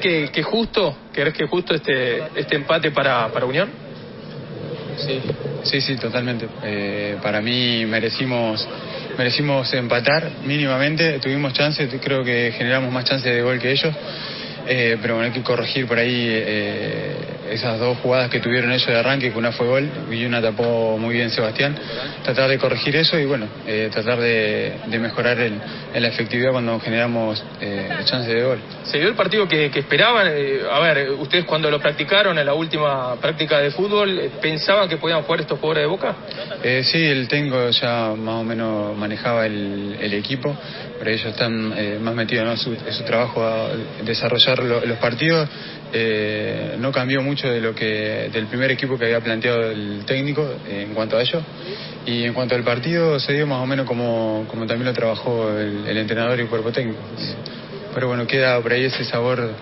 ¿Que, que justo, ¿Crees que justo este, este empate para, para Unión? Sí, sí, sí, totalmente. Eh, para mí merecimos merecimos empatar mínimamente, tuvimos chances, creo que generamos más chances de gol que ellos, eh, pero bueno, hay que corregir por ahí eh, esas dos jugadas que tuvieron ellos de arranque, que una fue gol y una tapó muy bien Sebastián, tratar de corregir eso y bueno, eh, tratar de, mejorar el, la efectividad cuando generamos eh, chances de gol. ¿Se dio el partido que, esperaban? Eh, a ver, ustedes cuando lo practicaron en la última práctica de fútbol, eh, ¿pensaban que podían jugar estos jugadores de Boca? sí, el técnico ya más o menos manejaba el, equipo, pero ellos están más metidos en su, trabajo a desarrollar los partidos. no cambió mucho de lo que del primer equipo que había planteado el técnico en cuanto a ello. Y en cuanto al partido, se dio más o menos como, como también lo trabajó el, entrenador y el cuerpo técnico. Pero bueno, queda por ahí ese sabor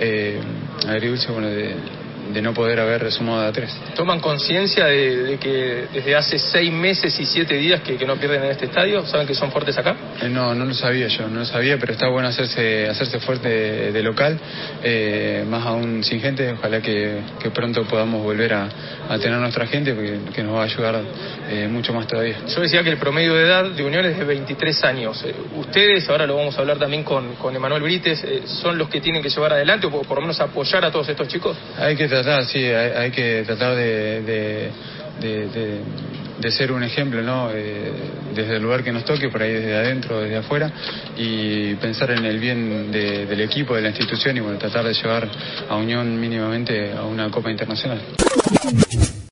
eh, agridulce bueno, de no poder haber sumado a tres. ¿Toman conciencia de, que desde hace seis meses y siete días que, no pierden en este estadio? ¿Saben que son fuertes acá? Eh, no, no lo sabía yo, no lo sabía, pero está bueno hacerse, hacerse fuerte de, local, eh, más aún sin gente. Ojalá que, pronto podamos volver a, tener nuestra gente, porque, que nos va a ayudar eh, mucho más todavía. Yo decía que el promedio de edad de Unión es de 23 años. ustedes, ahora lo vamos a hablar también con, con Emanuel Brites, son los que tienen que llevar adelante o por, lo menos apoyar a todos estos chicos. Hay que tratar, sí, hay, que tratar de, de, ser un ejemplo, ¿no? Eh, desde el lugar que nos toque, por ahí desde adentro, desde afuera, y pensar en el bien del equipo, de la institución y bueno, tratar de llevar a Unión mínimamente a una Copa Internacional.